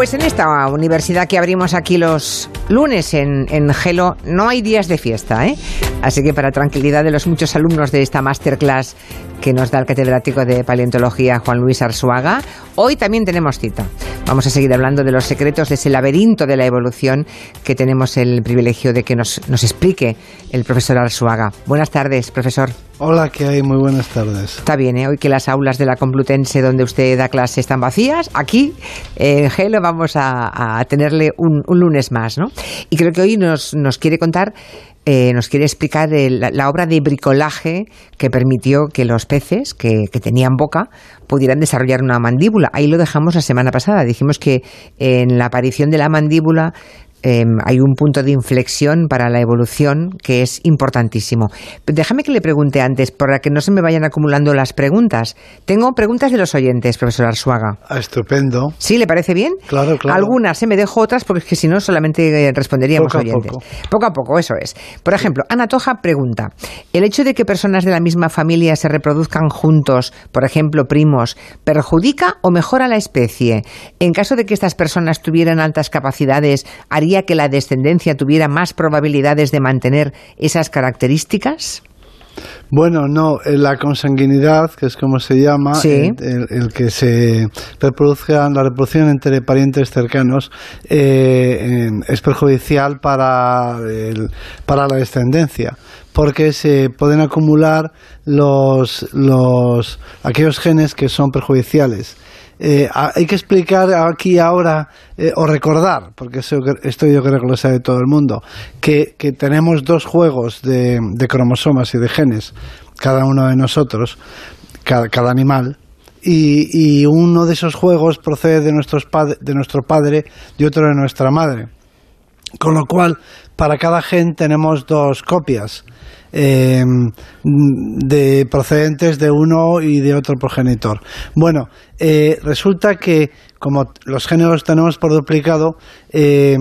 Pues en esta universidad que abrimos aquí los lunes en, en Gelo no hay días de fiesta, ¿eh? Así que para tranquilidad de los muchos alumnos de esta masterclass que nos da el catedrático de paleontología Juan Luis Arzuaga, hoy también tenemos cita. Vamos a seguir hablando de los secretos de ese laberinto de la evolución que tenemos el privilegio de que nos, nos explique el profesor Arzuaga. Buenas tardes, profesor. Hola, ¿qué hay? Muy buenas tardes. Está bien, ¿eh? hoy que las aulas de la Complutense donde usted da clase están vacías, aquí en Gelo vamos a, a tenerle un, un, lunes más, ¿no? Y creo que hoy nos, nos quiere contar, eh, nos quiere explicar el, la, obra de bricolaje que permitió que los peces que, que, tenían boca pudieran desarrollar una mandíbula. Ahí lo dejamos la semana pasada. Dijimos que en la aparición de la mandíbula eh, hay un punto de inflexión para la evolución que es importantísimo. Déjame que le pregunte antes, para que no se me vayan acumulando las preguntas. Tengo preguntas de los oyentes, profesor Arzuaga. Ah, estupendo. ¿Sí? ¿Le parece bien? Claro, claro. Algunas, se me dejo otras porque es que si no solamente eh, responderíamos poco oyentes. A poco. poco a poco, eso es. Por ejemplo, Ana Toja pregunta, ¿el hecho de que personas de la misma familia se reproduzcan juntos, por ejemplo, primos, perjudica o mejora la especie? En caso de que estas personas tuvieran altas capacidades, ¿haría que la descendencia tuviera más probabilidades de mantener esas características? Bueno, no, la consanguinidad, que es como se llama, sí. el, el, que se reproduzca la reproducción entre parientes cercanos, eh, es perjudicial para, el, para la descendencia, porque se pueden acumular los, los, aquellos genes que son perjudiciales. Eh, hay que explicar aquí ahora eh, o recordar, porque esto yo creo que lo sabe todo el mundo, que, tenemos dos juegos de, cromosomas y de genes, cada uno de nosotros, cada, cada animal, y, y, uno de esos juegos procede de, nuestros de nuestro padre y otro de nuestra madre. Con lo cual, para cada gen tenemos dos copias. Eh, de procedentes de uno y de otro progenitor. Bueno, eh, resulta que como los genes los tenemos por duplicado, eh,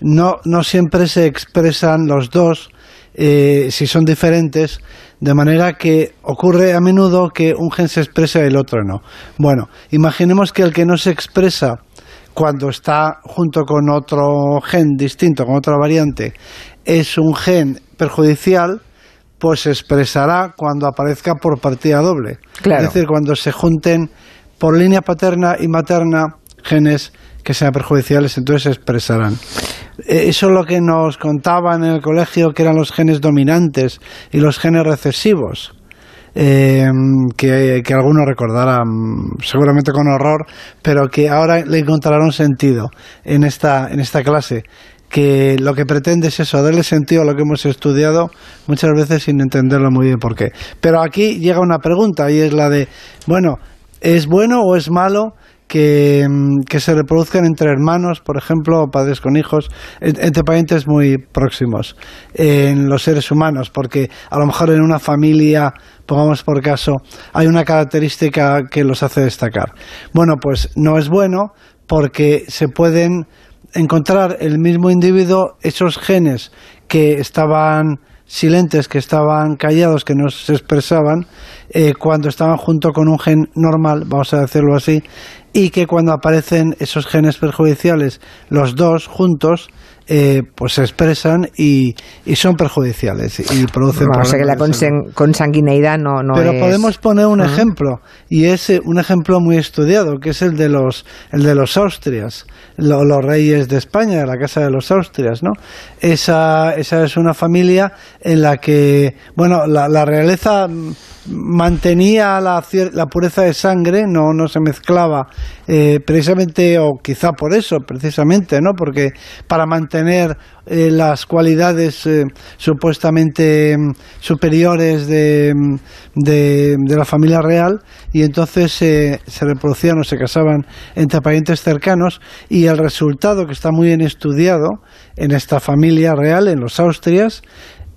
no, no, siempre se expresan los dos eh, si son diferentes, de manera que ocurre a menudo que un gen se expresa y el otro no. Bueno, imaginemos que el que no se expresa cuando está junto con otro gen distinto, con otra variante, es un gen perjudicial, pues se expresará cuando aparezca por partida doble. Claro. Es decir, cuando se junten por línea paterna y materna genes que sean perjudiciales, entonces se expresarán. Eso es lo que nos contaban en el colegio, que eran los genes dominantes y los genes recesivos. Eh, que, que, algunos recordarán seguramente con horror, pero que ahora le encontrarán sentido en esta, en esta clase que lo que pretende es eso, darle sentido a lo que hemos estudiado, muchas veces sin entenderlo muy bien por qué. Pero aquí llega una pregunta y es la de, bueno, ¿es bueno o es malo que, que se reproduzcan entre hermanos, por ejemplo, padres con hijos, entre parientes muy próximos en los seres humanos? Porque a lo mejor en una familia, pongamos por caso, hay una característica que los hace destacar. Bueno, pues no es bueno porque se pueden encontrar el mismo individuo esos genes que estaban silentes, que estaban callados, que no se expresaban, eh, cuando estaban junto con un gen normal, vamos a decirlo así, y que cuando aparecen esos genes perjudiciales, los dos juntos, eh, pues se expresan y, y, son perjudiciales y producen no, o sea que la consanguineidad no, no pero es... podemos poner un uh -huh. ejemplo y es un ejemplo muy estudiado que es el de los el de los Austrias lo, los reyes de España de la casa de los Austrias no esa esa es una familia en la que bueno la, la realeza mantenía la, la, pureza de sangre, no, se mezclaba, eh, precisamente, o quizá por eso, precisamente, ¿no? Porque para mantener eh, las cualidades eh, supuestamente mm, superiores de, de, de, la familia real, y entonces se reproducían o se casaban entre parientes cercanos, y el resultado que está muy bien estudiado en esta familia real, en los Austrias,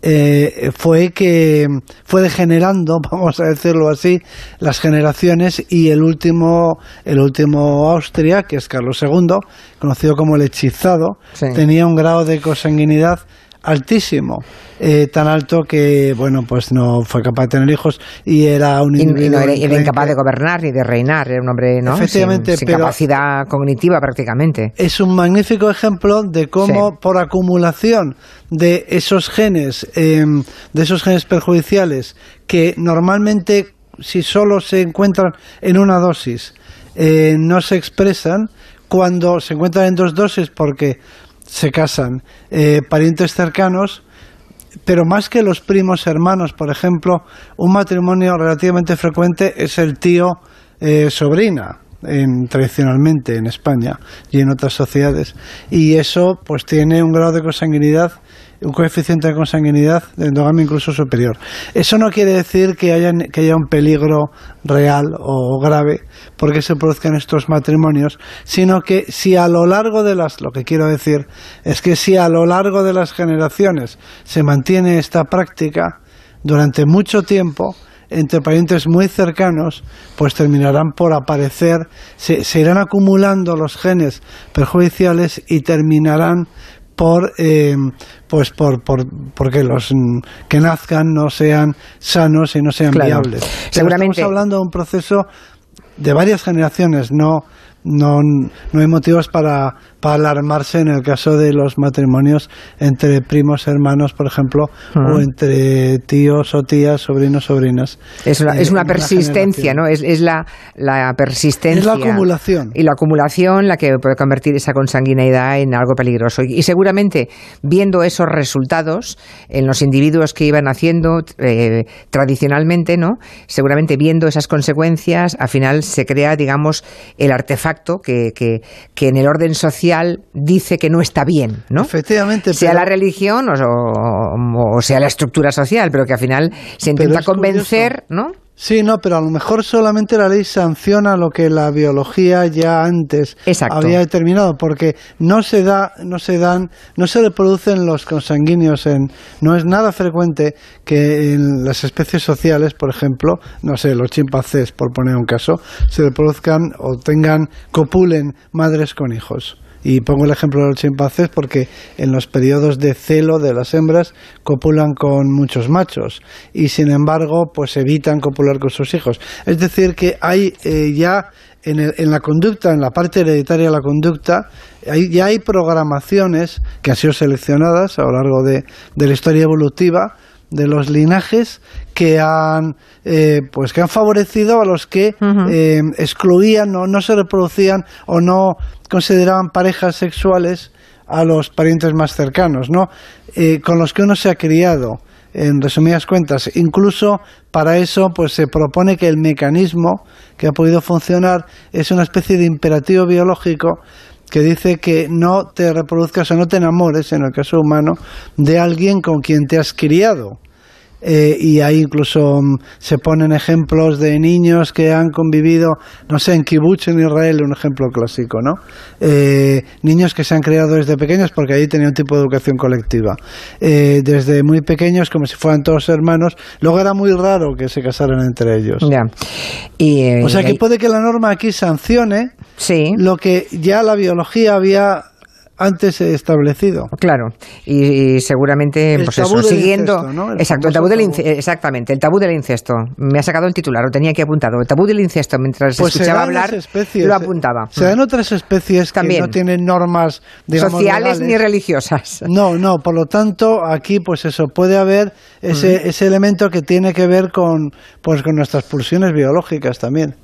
eh, fue que fue degenerando, vamos a decirlo así, las generaciones y el último, el último Austria, que es Carlos II, conocido como el hechizado, sí. tenía un grado de consanguinidad altísimo. Eh, tan alto que, bueno, pues no fue capaz de tener hijos y era un individuo... Y, era, incapaz de gobernar ni de reinar, era un hombre, ¿no? Efectivamente, sin, capacidad cognitiva prácticamente. Es un magnífico ejemplo de cómo por acumulación de esos genes, em, de esos genes perjudiciales que normalmente si solo se encuentran en una dosis, eh, no se expresan, cuando se encuentran en dos dosis porque se casan eh, parientes cercanos, pero más que los primos hermanos, por ejemplo, un matrimonio relativamente frecuente es el tío eh, sobrina. En, tradicionalmente en España y en otras sociedades y eso pues tiene un grado de consanguinidad un coeficiente de consanguinidad de endogamia incluso superior. Eso no quiere decir que haya, que haya un peligro real o grave porque se produzcan estos matrimonios, sino que si a lo largo de las, lo que quiero decir es que si a lo largo de las generaciones se mantiene esta práctica durante mucho tiempo, entre parientes muy cercanos, pues terminarán por aparecer, se, se, irán acumulando los genes perjudiciales y terminarán por eh, pues por, por porque los que nazcan no sean sanos y no sean viables. Seguramente. estamos hablando de un proceso de varias generaciones, no no, no hay motivos para, para, alarmarse en el caso de los matrimonios entre primos hermanos, por ejemplo, o entre tíos o tías, sobrinos, sobrinas. Es una, es una persistencia, ¿no? Es, es la, la, persistencia. Es la acumulación. Y la acumulación la que puede convertir esa consanguineidad en algo peligroso. Y, seguramente, viendo esos resultados en los individuos que iban haciendo eh, tradicionalmente, ¿no? Seguramente viendo esas consecuencias, al final se crea, digamos, el artefacto que, que, que, en el orden social dice que no está bien, ¿no? Efectivamente. Sea la religión o, o, sea la estructura social, pero que al final se intenta convencer, ¿no? Sí, no, pero a lo mejor solamente la ley sanciona lo que la biología ya antes había determinado, porque no se da, no se dan, no se reproducen los consanguíneos en, no es nada frecuente que en las especies sociales, por ejemplo, no sé, los chimpancés, por poner un caso, se reproduzcan o tengan, copulen madres con hijos. Y pongo el ejemplo de los chimpancés porque en los periodos de celo de las hembras copulan con muchos machos y sin embargo pues evitan copular con sus hijos. Es decir, que hay eh, ya en, el, en, la conducta, en la parte hereditaria de la conducta, hay, ya hay programaciones que han sido seleccionadas a lo largo de, de la historia evolutiva de los linajes que han eh, pues que han favorecido a los que eh, excluían o no se reproducían o no consideraban parejas sexuales a los parientes más cercanos, ¿no? Eh, con los que uno se ha criado, en resumidas cuentas. Incluso para eso, pues se propone que el mecanismo que ha podido funcionar es una especie de imperativo biológico que dice que no te reproduzcas o no te enamores, en el caso humano, de alguien con quien te has criado. Eh, y ahí incluso mm, se ponen ejemplos de niños que han convivido, no sé, en kibbutz en Israel, un ejemplo clásico, ¿no? Eh, niños que se han criado desde pequeños porque ahí tenía un tipo de educación colectiva. Eh, desde muy pequeños, como si fueran todos hermanos, luego era muy raro que se casaran entre ellos. o sea que puede que la norma aquí sancione lo que ya la biología había antes establecido. Claro, y, seguramente, pues eso, siguiendo. Exacto, el tabú del exactamente, el tabú del incesto. Me ha sacado el titular, lo tenía aquí apuntado. El tabú del incesto, mientras pues escuchaba hablar, lo apuntaba. Se dan otras especies También. que no tienen normas sociales ni religiosas. No, no, por lo tanto, aquí, pues eso, puede haber ese, mm. ese elemento que tiene que ver con, pues, con nuestras pulsiones biológicas también.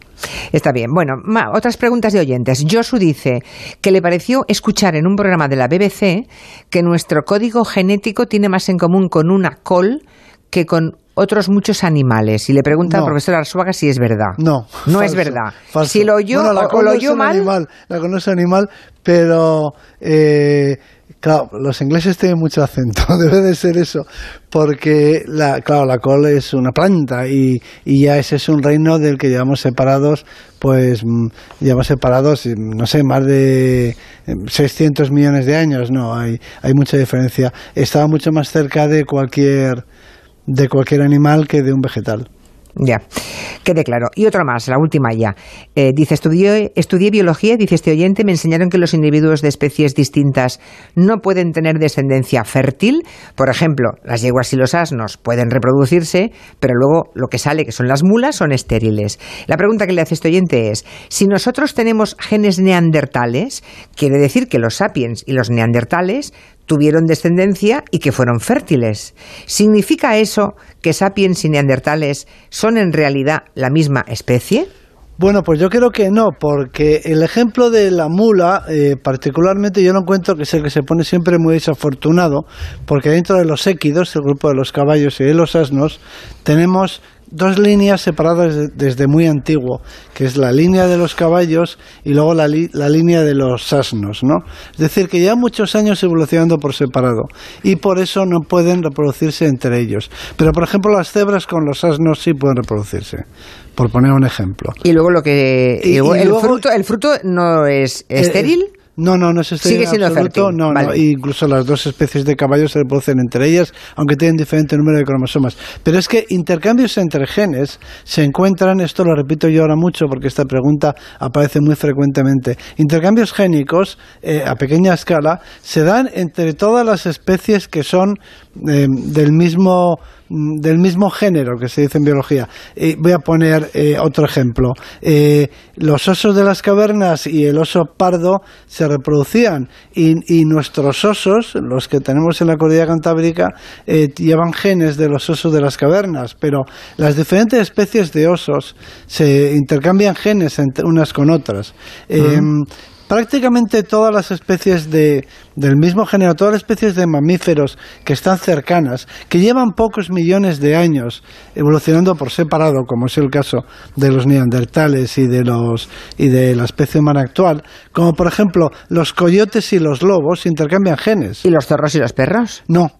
Está bien. Bueno, otras preguntas de oyentes. Josu dice que le pareció escuchar en un programa de la BBC que nuestro código genético tiene más en común con una col que con otros muchos animales. Y le pregunta al profesor Arzuaga si es verdad. No. No es verdad. Si lo oyó la o, lo oyó mal. Animal, la conoce animal, pero eh, Claro, los ingleses tienen mucho acento, debe de ser eso, porque la, claro, la col es una planta y, y ya ese es un reino del que llevamos separados, pues mm, llevamos separados, no sé, más de 600 em, millones de años, no, hay, hay mucha diferencia. Estaba mucho más cerca de cualquier, de cualquier animal que de un vegetal. Ya, quede claro. Y otro más, la última ya. Eh, dice, estudié, estudié biología, dice este oyente, me enseñaron que los individuos de especies distintas no pueden tener descendencia fértil. Por ejemplo, las yeguas y los asnos pueden reproducirse, pero luego lo que sale, que son las mulas, son estériles. La pregunta que le hace este oyente es, si nosotros tenemos genes neandertales, quiere decir que los sapiens y los neandertales tuvieron descendencia y que fueron fértiles. ¿Significa eso que sapiens y neandertales son en realidad la misma especie? Bueno, pues yo creo que no, porque el ejemplo de la mula, eh, particularmente yo lo encuentro que es el que se pone siempre muy desafortunado, porque dentro de los équidos, el grupo de los caballos y de los asnos, tenemos dos líneas separadas desde muy antiguo, que es la línea de los caballos y luego la, la, línea de los asnos, ¿no? Es decir, que ya muchos años evolucionando por separado y por eso no pueden reproducirse entre ellos. Pero, por ejemplo, las cebras con los asnos sí pueden reproducirse, por poner un ejemplo. Y luego lo que... el, fruto, ¿El fruto no es estéril? No, no, no es Sigue siendo absoluto, no, no, incluso las dos especies de caballos se reproducen entre ellas, aunque tienen diferente número de cromosomas. Pero es que intercambios entre genes se encuentran, esto lo repito yo ahora mucho porque esta pregunta aparece muy frecuentemente, intercambios génicos eh, a pequeña escala se dan entre todas las especies que son eh, del mismo del mismo género que se dice en biología. voy a poner eh, otro ejemplo. Eh, los osos de las cavernas y el oso pardo se reproducían y, nuestros osos, los que tenemos en la cordillera cantábrica, eh, llevan genes de los osos de las cavernas, pero las diferentes especies de osos se intercambian genes entre unas con otras prácticamente todas las especies de, del mismo género, todas las especies de mamíferos que están cercanas, que llevan pocos millones de años evolucionando por separado, como es el caso de los neandertales y de, los, y de la especie humana actual, como por ejemplo los coyotes y los lobos intercambian genes. ¿Y los zorros y los perros? No.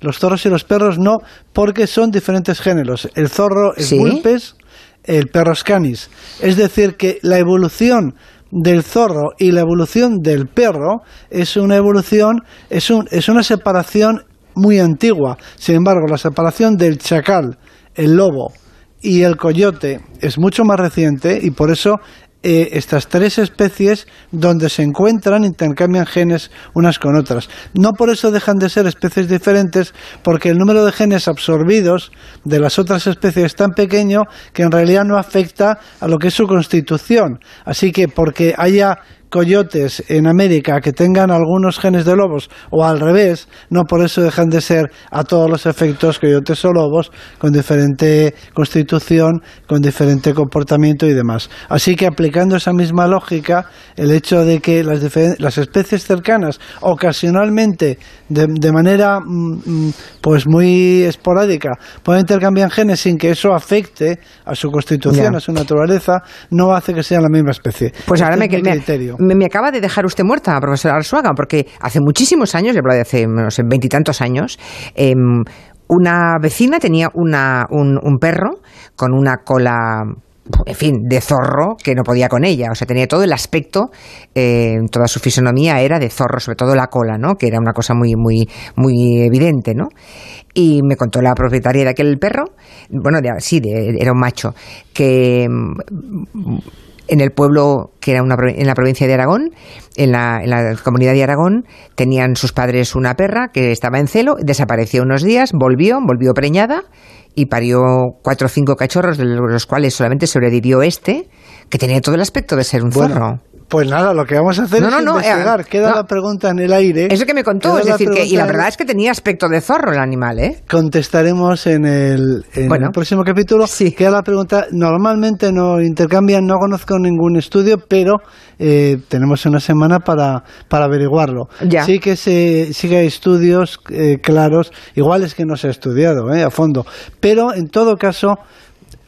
Los zorros y los perros no, porque son diferentes géneros. El zorro es vulpes, el perro es canis. Es decir, que la evolución del zorro y la evolución del perro es una evolución, es, un, es una separación muy antigua. Sin embargo, la separación del chacal, el lobo y el coyote es mucho más reciente y por eso eh, estas tres especies donde se encuentran intercambian genes unas con otras. No por eso dejan de ser especies diferentes, porque el número de genes absorbidos de las otras especies es tan pequeño que en realidad no afecta a lo que es su constitución. Así que porque haya coyotes en América que tengan algunos genes de lobos o al revés, no por eso dejan de ser a todos los efectos coyotes o lobos con diferente constitución, con diferente comportamiento y demás. Así que aplicando esa misma lógica, el hecho de que las, las especies cercanas ocasionalmente, de, manera mm, mm, pues muy esporádica, pueden intercambiar genes sin que eso afecte a su constitución, a su naturaleza, no hace que sean la misma especie. Pues ahora este me, me, acaba de dejar usted muerta, profesora Arsuaga, porque hace muchísimos años, yo hablo de hace veintitantos años, em, una vecina tenía una, un, perro con una cola en fin, de zorro que no podía con ella. O sea, tenía todo el aspecto, eh, toda su fisonomía era de zorro, sobre todo la cola, ¿no? Que era una cosa muy, muy, muy evidente, ¿no? Y me contó la propietaria de aquel perro, bueno, sí, era un macho, que en el pueblo que era una, en la provincia de Aragón, en la, en la, comunidad de Aragón, tenían sus padres una perra que estaba en celo, desapareció unos días, volvió, volvió preñada y parió cuatro o cinco cachorros, de los cuales solamente sobrevivió este, que tenía todo el aspecto de ser un zorro. Pues nada, lo que vamos a hacer es investigar. Eh, Queda la pregunta en el aire. Eso que me contó, es decir, que, y la verdad es que tenía aspecto de zorro el animal, ¿eh? Contestaremos en el, próximo capítulo. Sí. Queda la pregunta, normalmente no intercambian, no conozco ningún estudio, pero eh, tenemos una semana para, para averiguarlo. Sí que se, sí que hay estudios eh, claros, igual es que no se ha estudiado a fondo, pero en todo caso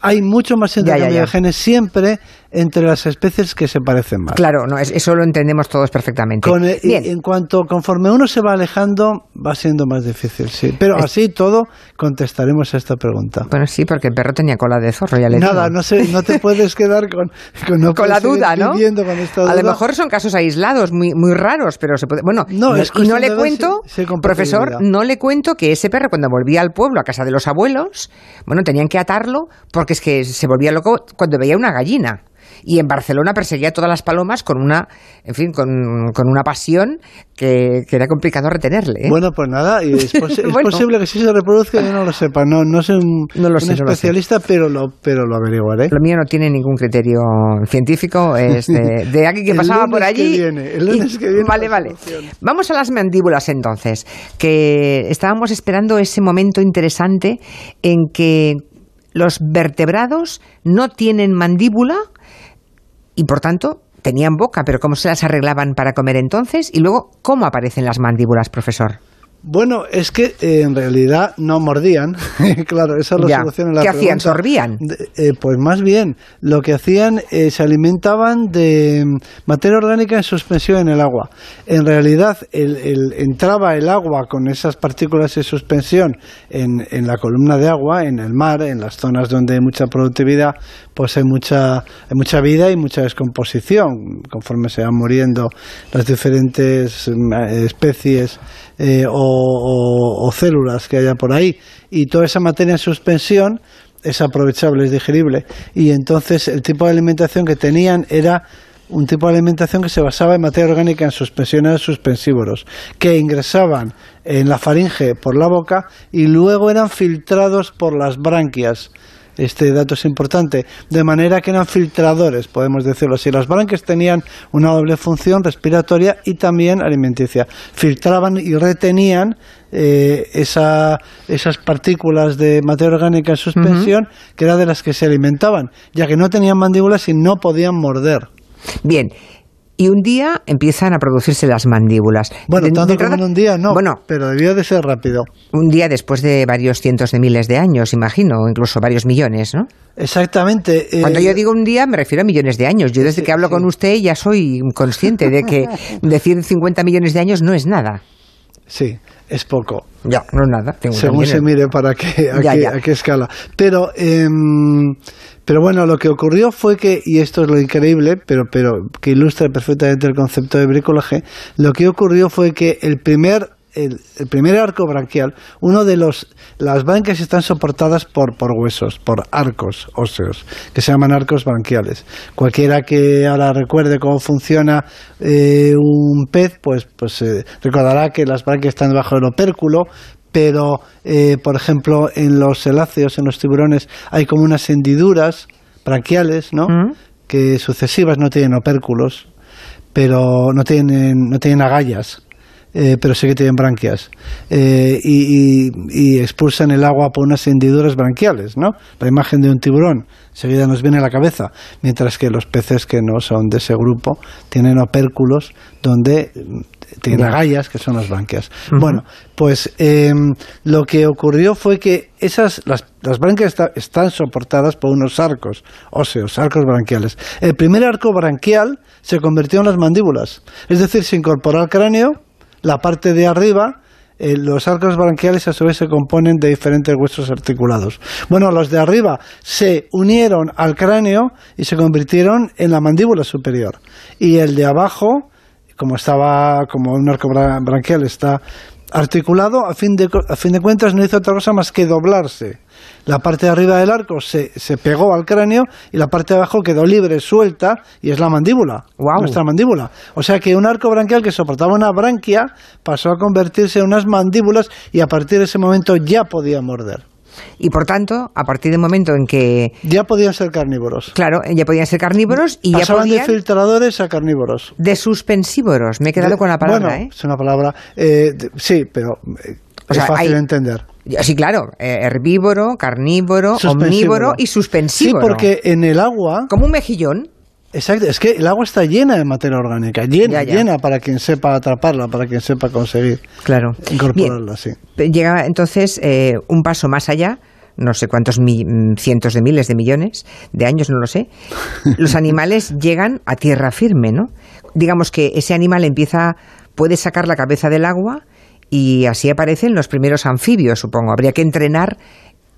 hay mucho más intercambio de genes siempre entre las especies que se parecen más. Claro, no, eso lo entendemos todos perfectamente. Bien. En cuanto, conforme uno se va alejando, va siendo más difícil, sí. Pero así todo contestaremos a esta pregunta. Bueno, sí, porque el perro tenía cola de zorro, ya le Nada, no, sé, no te puedes quedar con, con, la duda, ¿no? A lo mejor son casos aislados, muy, muy raros, pero se puede... Bueno, no, y no le cuento, profesor, no le cuento que ese perro cuando volvía al pueblo, a casa de los abuelos, bueno, tenían que atarlo porque es que se volvía loco cuando veía una gallina y en Barcelona perseguía a todas las palomas con una, en fin, con, una pasión que, era complicado retenerle. ¿eh? Bueno, pues nada, y es, posible que sí se reproduzca, yo no lo sepa, no, no soy un, especialista, pero, lo, pero lo averiguaré. Lo mío no tiene ningún criterio científico, es de, de alguien que pasaba por allí. el lunes que viene. Vale, vale. Vamos a las mandíbulas entonces, que estábamos esperando ese momento interesante en que los vertebrados no tienen mandíbula y por tanto tenían boca, pero ¿cómo se las arreglaban para comer entonces? Y luego, ¿cómo aparecen las mandíbulas, profesor? Bueno, es que eh, en realidad no mordían. claro, esa es la solución a la ¿Qué hacían? ¿Sorbían? Eh, pues más bien, lo que hacían eh, se alimentaban de mm, materia orgánica en suspensión en el agua. En realidad, el, entraba el agua con esas partículas en suspensión en, en, la columna de agua, en el mar, en las zonas donde hay mucha productividad, pues hay mucha, hay mucha vida y mucha descomposición conforme se van muriendo las diferentes mm, especies eh, o, células que haya por ahí. Y toda esa materia en suspensión es aprovechable, es digerible. Y entonces el tipo de alimentación que tenían era un tipo de alimentación que se basaba en materia orgánica en suspensiones suspensívoros, que ingresaban en la faringe por la boca y luego eran filtrados por las branquias este dato es importante, de manera que eran filtradores, podemos decirlo así. Las branquias tenían una doble función respiratoria y también alimenticia. Filtraban y retenían eh, esa, esas partículas de materia orgánica en suspensión, que era de las que se alimentaban, ya que no tenían mandíbulas y no podían morder. Bien, y un día empiezan a producirse las mandíbulas. Bueno, tanto como en un día no, bueno, pero debió de ser rápido. Un día después de varios cientos de miles de años, imagino, o incluso varios millones, ¿no? Exactamente. Cuando yo eh, digo un día me refiero a millones de años. Yo desde que hablo con usted ya soy consciente de que decir 50 millones de años no es nada. Sí, es poco. Ya, no es nada. Según se mire para qué, a, qué, escala. Pero, em, pero bueno, lo que ocurrió fue que, y esto es lo increíble, pero, pero que ilustra perfectamente el concepto de bricolaje, lo que ocurrió fue que el primer el, primer arco branquial, uno de los las branquias están soportadas por, por huesos, por arcos óseos, que se llaman arcos branquiales. Cualquiera que ahora recuerde cómo funciona eh, un pez, pues, pues eh, recordará que las branquias están debajo del opérculo, pero eh, por ejemplo en los celáceos, en los tiburones, hay como unas hendiduras branquiales, ¿no? Mm. Que sucesivas no tienen opérculos, pero no tienen, no tienen agallas eh, pero sí que tienen branquias. Eh, y, expulsan el agua por unas hendiduras branquiales, ¿no? La imagen de un tiburón enseguida nos viene a la cabeza, mientras que los peces que no son de ese grupo tienen opérculos donde mm, tienen agallas, que son las branquias. Bueno, pues em, lo que ocurrió fue que esas, las, las branquias están soportadas por unos arcos óseos, arcos branquiales. El primer arco branquial se convirtió en las mandíbulas, es decir, se incorporó al cráneo, la parte de arriba, eh, los arcos branquiales a su vez se componen de diferentes huesos articulados. Bueno, los de arriba se unieron al cráneo y se convirtieron en la mandíbula superior. Y el de abajo, como estaba, como un arco branquial está articulado, a fin de, a fin de cuentas no hizo otra cosa más que doblarse la parte de arriba del arco se, se, pegó al cráneo y la parte de abajo quedó libre, suelta, y es la mandíbula, nuestra mandíbula. O sea que un arco branquial que soportaba una branquia pasó a convertirse en unas mandíbulas y a partir de ese momento ya podía morder. Y por tanto, a partir del momento en que... Ya podían ser carnívoros. Claro, ya podían ser carnívoros y Pasaban ya podían... de filtradores a carnívoros. De suspensívoros, me he quedado con la palabra, bueno, ¿eh? es una palabra... Eh, sí, pero eh, es fácil de entender. Sí, claro, eh, herbívoro, carnívoro, omnívoro y suspensívoro. Sí, porque en el agua... Como un mejillón. Exacto, es que el agua está llena de materia orgánica, llena, llena para quien sepa atraparla, para quien sepa conseguir claro. incorporarla, sí. Llega entonces eh, un paso más allá, no sé cuántos mm, cientos de miles de millones de años, no lo sé, los animales llegan a tierra firme, ¿no? Digamos que ese animal empieza, puede sacar la cabeza del agua y así aparecen los primeros anfibios, supongo. Habría que entrenar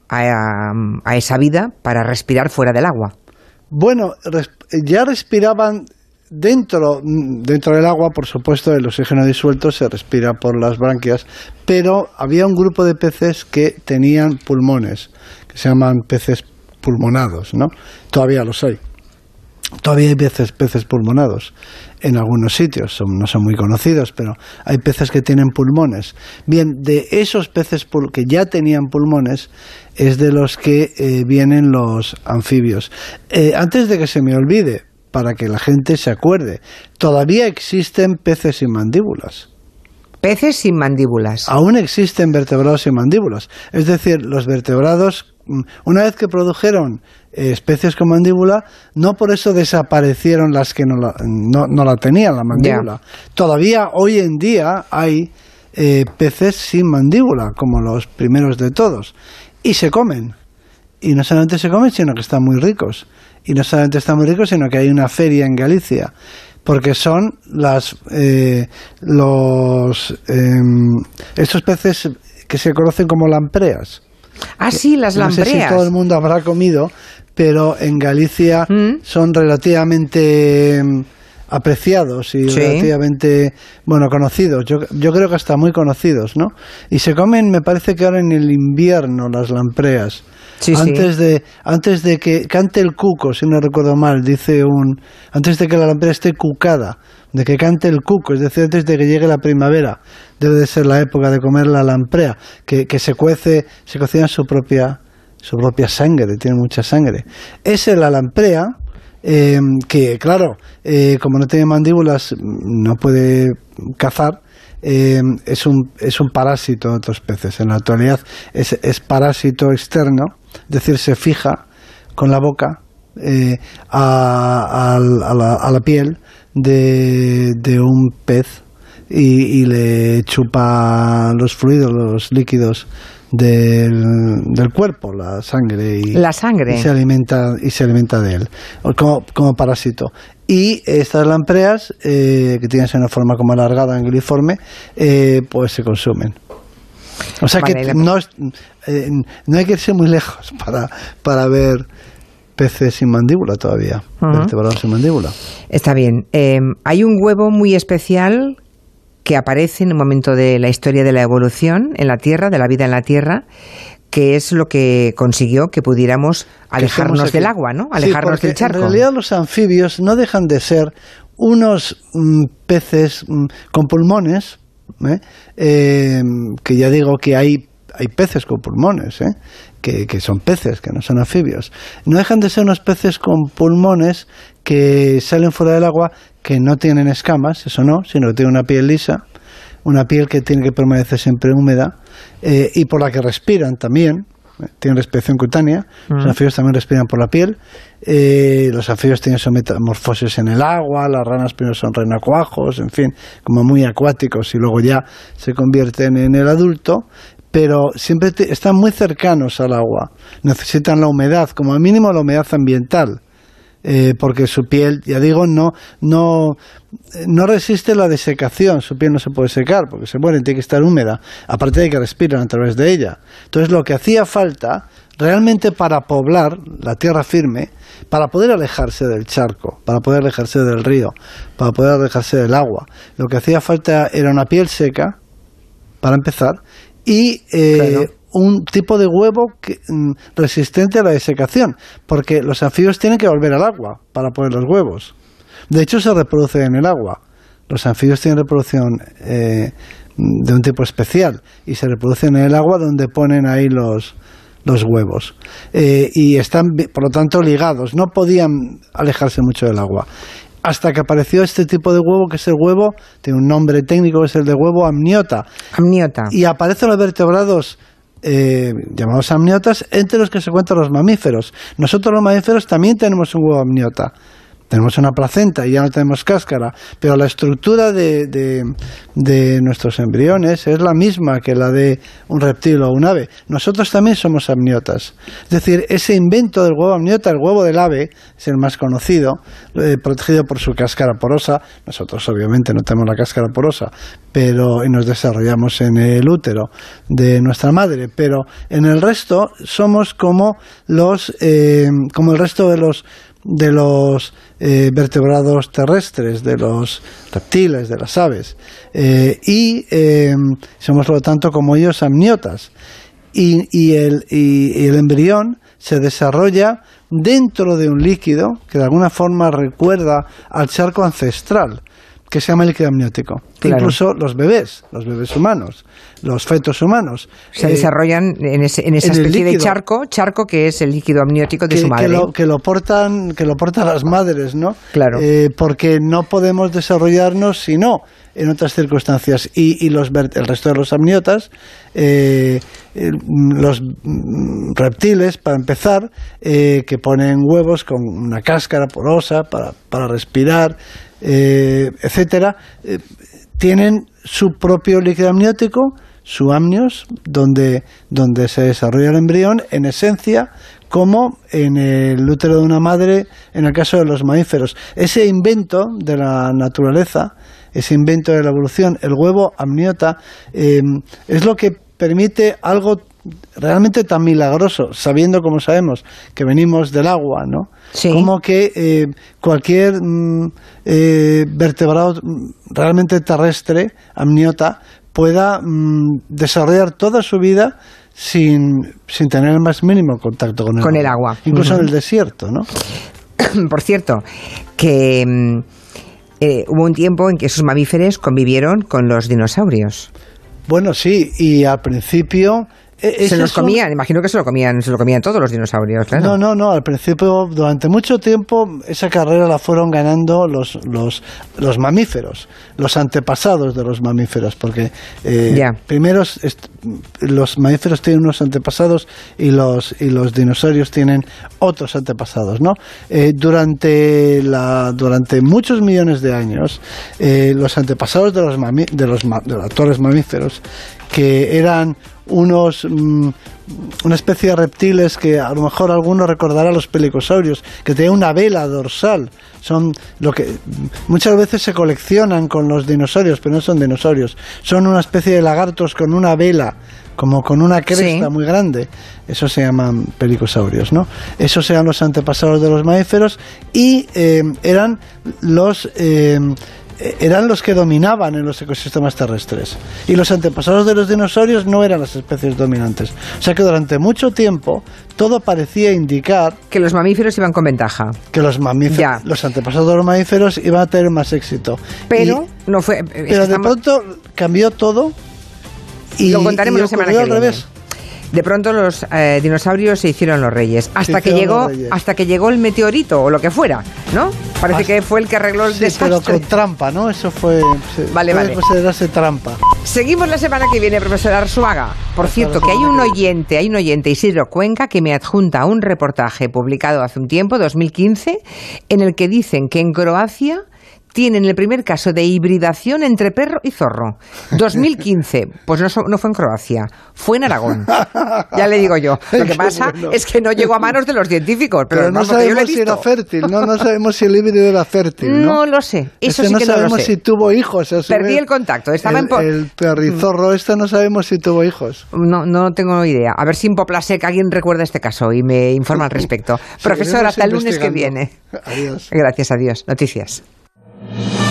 a, esa vida para respirar fuera del agua. Bueno, ya respiraban dentro, dentro del agua, por supuesto, el oxígeno disuelto se respira por las branquias, pero había un grupo de peces que tenían pulmones, que se llaman peces pulmonados, ¿no? Todavía los hay. Todavía hay peces, peces pulmonados en algunos sitios, no son muy conocidos, pero hay peces que tienen pulmones. Bien, de esos peces que ya tenían pulmones es de los que eh, vienen los anfibios. Eh, antes de que se me olvide, para que la gente se acuerde, todavía existen peces sin mandíbulas. Peces sin mandíbulas. Aún existen vertebrados sin mandíbulas. Es decir, los vertebrados, una vez que produjeron eh, especies con mandíbula, no por eso desaparecieron las que no la, no, la tenían, la mandíbula. Todavía hoy en día hay eh, peces sin mandíbula, como los primeros de todos, y se comen. Y no solamente se comen, sino que están muy ricos. Y no solamente están muy ricos, sino que hay una feria en Galicia porque son las eh, los em, estos peces que se conocen como lampreas. Ah, sí, las lampreas. No sé si todo el mundo habrá comido, pero en Galicia mm. son relativamente mm, apreciados y relativamente bueno conocidos. Yo, yo creo que hasta muy conocidos no y se comen me parece que ahora en el invierno las lampreas. Antes de antes de que cante el cuco si no recuerdo mal dice un antes de que la lamprea esté cucada de que cante el cuco es decir antes de que llegue la primavera debe de ser la época de comer la lamprea que, se cuece se cocina su propia su propia sangre, tiene mucha sangre. Es la lamprea, eh, que claro, eh, como no tiene mandíbulas, no puede cazar. Eh, es, un, es un parásito de otros peces. En la actualidad es, es parásito externo, es decir, se fija con la boca a, la, piel de, de un pez y, y, le chupa los fluidos, los líquidos del, cuerpo, la sangre. Y, la sangre. Y se alimenta, y se alimenta de él, como, como parásito. Y estas lampreas, eh, que tienen una forma como alargada, anguiliforme, eh, pues se consumen. O sea que no, eh, no hay que irse muy lejos para, para ver peces sin mandíbula todavía, vertebrados sin mandíbula. Está bien. hay un huevo muy especial que aparece en un momento de la historia de la evolución en la Tierra, de la vida en la Tierra, que es lo que consiguió que pudiéramos alejarnos del agua, ¿no? Alejarnos del charco. En realidad los anfibios no dejan de ser unos mm, peces mm, con pulmones, ¿eh? Eh, que ya digo que hay hay peces con pulmones, ¿eh? que, que, son peces, que no son anfibios. No dejan de ser unos peces con pulmones que salen fuera del agua que no tienen escamas, eso no, sino que tienen una piel lisa, una piel que tiene que permanecer siempre húmeda eh, y por la que respiran también. Eh, tienen respiración cutánea, los anfibios también respiran por la piel, eh, los anfibios tienen su metamorfosis en el agua, las ranas primero son renacuajos, en fin, como muy acuáticos y luego ya se convierten en el adulto, pero siempre están muy cercanos al agua, necesitan la humedad, como al mínimo la humedad ambiental. Eh, porque su piel, ya digo, no, no, no resiste la desecación, su piel no se puede secar porque se muere, tiene que estar húmeda, aparte de que respiran a través de ella. Entonces lo que hacía falta realmente para poblar la tierra firme, para poder alejarse del charco, para poder alejarse del río, para poder alejarse del agua, lo que hacía falta era una piel seca, para empezar, y eh, un tipo de huevo mm, resistente a la desecación, porque los anfibios tienen que volver al agua para poner los huevos. De hecho, se reproducen en el agua. Los anfibios tienen reproducción eh, de un tipo especial y se reproducen en el agua donde ponen ahí los, los huevos. Eh, y están, por lo tanto, ligados. No podían alejarse mucho del agua. Hasta que apareció este tipo de huevo, que es el huevo, tiene un nombre técnico, que es el de huevo amniota. Amniota. Y aparecen los vertebrados eh, llamados amniotas, entre los que se cuentan los mamíferos. Nosotros los mamíferos también tenemos un huevo amniota. Tenemos una placenta y ya no tenemos cáscara, pero la estructura de, de, nuestros embriones es la misma que la de un reptil o un ave. Nosotros también somos amniotas. Es decir, ese invento del huevo amniota, el huevo del ave, es el más conocido, eh, protegido por su cáscara porosa. Nosotros obviamente no tenemos la cáscara porosa, pero y nos desarrollamos en el útero de nuestra madre, pero en el resto somos como los eh, como el resto de los de los eh, vertebrados terrestres, de los reptiles, de las aves, eh, y somos por lo tanto como ellos amniotas. Y, y, el, y el embrión se desarrolla dentro de un líquido que de alguna forma recuerda al charco ancestral que se llama líquido amniótico. Incluso los bebés, los bebés humanos, los fetos humanos. Se desarrollan en, ese, en esa especie de charco, charco que es el líquido amniótico de su madre. Que lo, que lo, portan, que lo portan las madres, ¿no? Claro. Eh, porque no podemos desarrollarnos si no en otras circunstancias. Y, y los, el resto de los amniotas, eh, los reptiles, para empezar, eh, que ponen huevos con una cáscara porosa para, para respirar, eh, etcétera, eh, tienen su propio líquido amniótico, su amnios, donde, donde se desarrolla el embrión, en esencia, como en el útero de una madre, en el caso de los mamíferos. Ese invento de la naturaleza, ese invento de la evolución, el huevo amniota, eh, es lo que permite algo realmente tan milagroso, sabiendo como sabemos que venimos del agua, ¿no? Como que eh, cualquier mm, eh, vertebrado realmente terrestre, amniota, pueda mm, desarrollar toda su vida sin, sin tener el más mínimo contacto con el, con el agua. Incluso en el desierto, ¿no? Por cierto, que mm, eh, hubo un tiempo en que esos mamíferos convivieron con los dinosaurios. Bueno, sí, y al principio se los comían, imagino que se lo comían, se lo comían todos los dinosaurios, claro. No, no, no, al principio, durante mucho tiempo, esa carrera la fueron ganando los, los, los mamíferos, los antepasados de los mamíferos, porque eh, primero los mamíferos tienen unos antepasados y los, y los dinosaurios tienen otros antepasados, ¿no? Eh, durante, la, durante muchos millones de años, eh, los antepasados de los, de los, de los actuales mamíferos, que eran unos mm, una especie de reptiles que a lo mejor alguno recordará los pelicosaurios, que tenían una vela dorsal. Son lo que muchas veces se coleccionan con los dinosaurios, pero no son dinosaurios. Son una especie de lagartos con una vela, como con una cresta muy grande. Eso se llaman pelicosaurios, ¿no? Esos eran los antepasados de los mamíferos y eh, eran los eh, eh, eran los que dominaban en los ecosistemas terrestres. Y los antepasados de los dinosaurios no eran las especies dominantes. O sea que durante mucho tiempo todo parecía indicar... Que los mamíferos iban con ventaja. Que los mamíferos, los antepasados de los mamíferos iban a tener más éxito. Pero no fue... Pero de pronto cambió todo y, lo contaremos la semana que viene. De pronto los eh, dinosaurios se hicieron los reyes. Hasta que llegó, hasta que llegó el meteorito o lo que fuera, ¿no? Parece que fue el que arregló el sí, pero con trampa, ¿no? Eso fue. Vale, puede vale. considerarse trampa. Seguimos la semana que viene, profesor Arzuaga. Por cierto, que hay un oyente, hay un oyente, Isidro Cuenca, que me adjunta un reportaje publicado hace un tiempo, 2015, en el que dicen que en Croacia tienen el primer caso de hibridación entre perro y zorro. 2015. Pues no, no fue en Croacia, fue en Aragón. Ya le digo yo. Lo que pasa es que no llegó a manos de los científicos. Pero, no sabemos si era fértil, no, no sabemos si el híbrido era fértil. No, lo sé. Eso sí no que sabemos si tuvo hijos. Perdí el contacto. Estaba el, en el perrizorro este no sabemos si tuvo hijos. No, no tengo idea. A ver si en Poplasec alguien recuerda este caso y me informa al respecto. Profesor, hasta el lunes que viene. Adiós. Gracias a Dios. Noticias. Bye.